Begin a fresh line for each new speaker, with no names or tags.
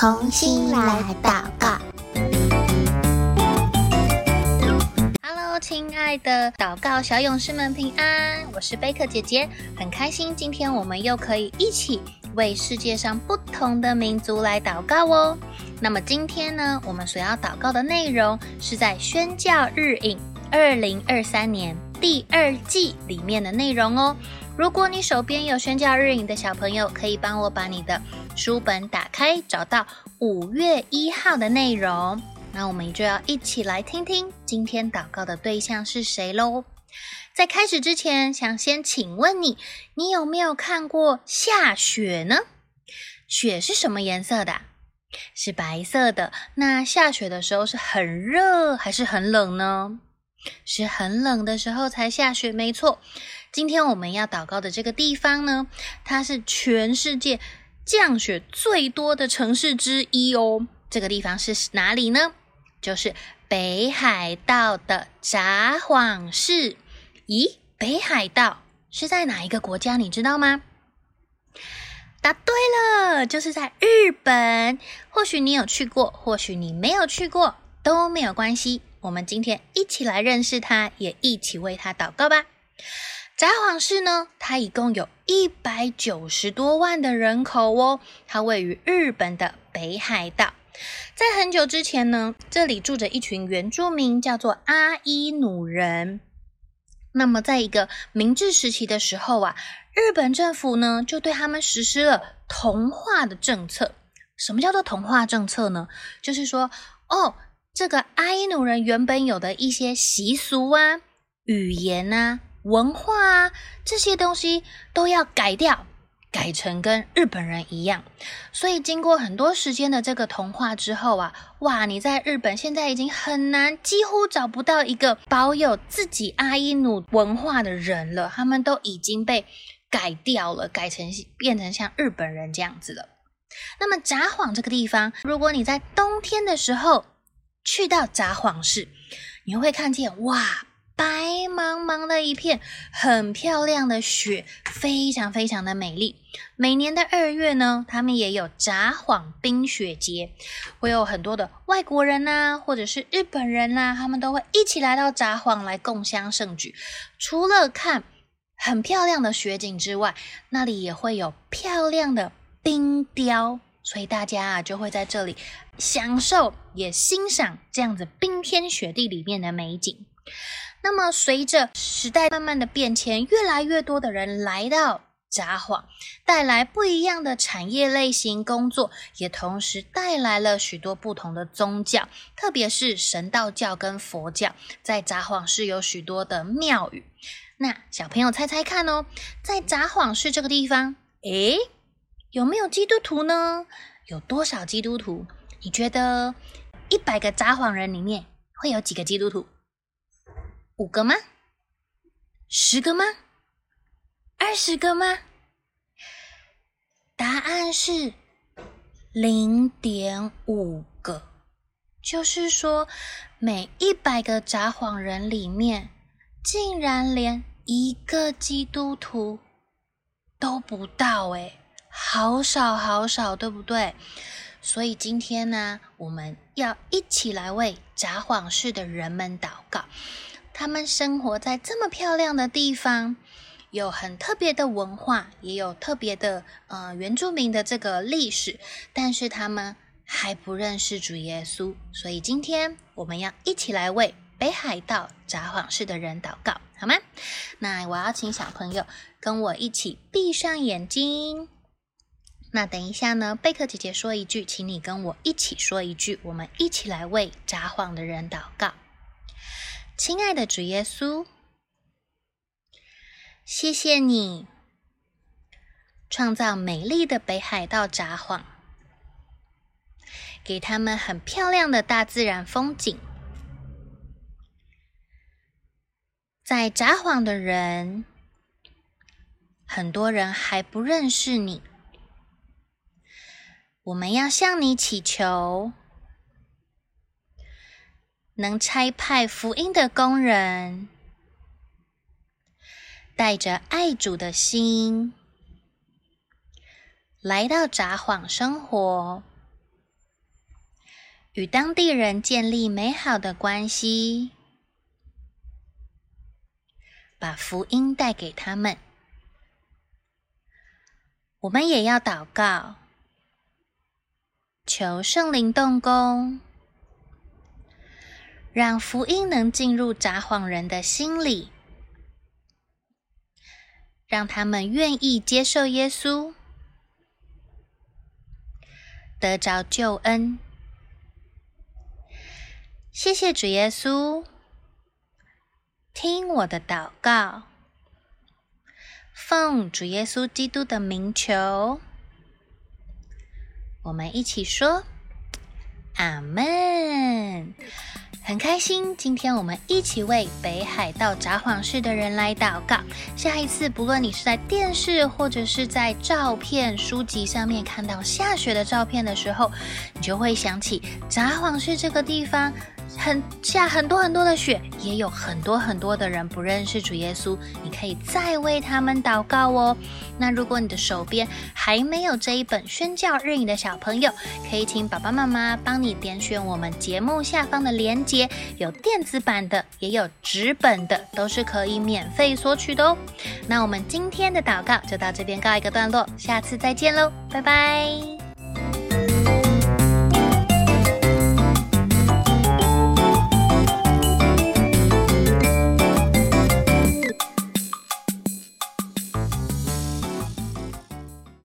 同心来祷告。
Hello，亲爱的祷告小勇士们平安，我是贝克姐姐，很开心今天我们又可以一起为世界上不同的民族来祷告哦。那么今天呢，我们所要祷告的内容是在宣教日影二零二三年第二季里面的内容哦。如果你手边有宣教日影的小朋友，可以帮我把你的书本打开，找到五月一号的内容。那我们就要一起来听听今天祷告的对象是谁喽。在开始之前，想先请问你，你有没有看过下雪呢？雪是什么颜色的？是白色的。那下雪的时候是很热还是很冷呢？是很冷的时候才下雪，没错。今天我们要祷告的这个地方呢，它是全世界降雪最多的城市之一哦。这个地方是哪里呢？就是北海道的札幌市。咦，北海道是在哪一个国家？你知道吗？答对了，就是在日本。或许你有去过，或许你没有去过，都没有关系。我们今天一起来认识它，也一起为它祷告吧。札幌市呢，它一共有一百九十多万的人口哦。它位于日本的北海道。在很久之前呢，这里住着一群原住民，叫做阿伊努人。那么，在一个明治时期的时候啊，日本政府呢就对他们实施了同化的政策。什么叫做同化政策呢？就是说，哦，这个阿伊努人原本有的一些习俗啊、语言啊。文化啊，这些东西都要改掉，改成跟日本人一样。所以经过很多时间的这个同化之后啊，哇，你在日本现在已经很难，几乎找不到一个保有自己阿伊努文化的人了。他们都已经被改掉了，改成变成像日本人这样子了。那么札幌这个地方，如果你在冬天的时候去到札幌市，你会看见哇。白茫茫的一片，很漂亮的雪，非常非常的美丽。每年的二月呢，他们也有札幌冰雪节，会有很多的外国人呐、啊，或者是日本人呐、啊，他们都会一起来到札幌来共襄盛举。除了看很漂亮的雪景之外，那里也会有漂亮的冰雕，所以大家啊就会在这里享受也欣赏这样子冰天雪地里面的美景。那么，随着时代慢慢的变迁，越来越多的人来到札幌，带来不一样的产业类型工作，也同时带来了许多不同的宗教，特别是神道教跟佛教，在札幌市有许多的庙宇。那小朋友猜猜看哦，在札幌市这个地方，诶，有没有基督徒呢？有多少基督徒？你觉得一百个札幌人里面会有几个基督徒？五个吗？十个吗？二十个吗？答案是零点五个，就是说，每一百个札幌人里面，竟然连一个基督徒都不到，诶，好少好少，对不对？所以今天呢，我们要一起来为札幌市的人们祷告。他们生活在这么漂亮的地方，有很特别的文化，也有特别的呃原住民的这个历史，但是他们还不认识主耶稣，所以今天我们要一起来为北海道札幌市的人祷告，好吗？那我要请小朋友跟我一起闭上眼睛。那等一下呢，贝克姐姐说一句，请你跟我一起说一句，我们一起来为札幌的人祷告。亲爱的主耶稣，谢谢你创造美丽的北海道札幌，给他们很漂亮的大自然风景。在札幌的人，很多人还不认识你，我们要向你祈求。能差派福音的工人，带着爱主的心来到札幌生活，与当地人建立美好的关系，把福音带给他们。我们也要祷告，求圣灵动工，让福音能进入札幌人的心里，让他们愿意接受耶稣，得着救恩。谢谢主耶稣，听我的祷告。奉主耶稣基督的名求，我们一起说阿门。很开心，今天我们一起为北海道札幌市的人来祷告。下一次，不论你是在电视或者是在照片、书籍上面看到下雪的照片的时候，你就会想起札幌市这个地方。很下很多很多的雪，也有很多很多的人不认识主耶稣。你可以再为他们祷告哦。那如果你的手边还没有这一本宣教日语的小朋友，可以请爸爸妈妈帮你点选我们节目下方的链接，有电子版的，也有纸本的，都是可以免费索取的哦。那我们今天的祷告就到这边告一个段落，下次再见喽，拜拜。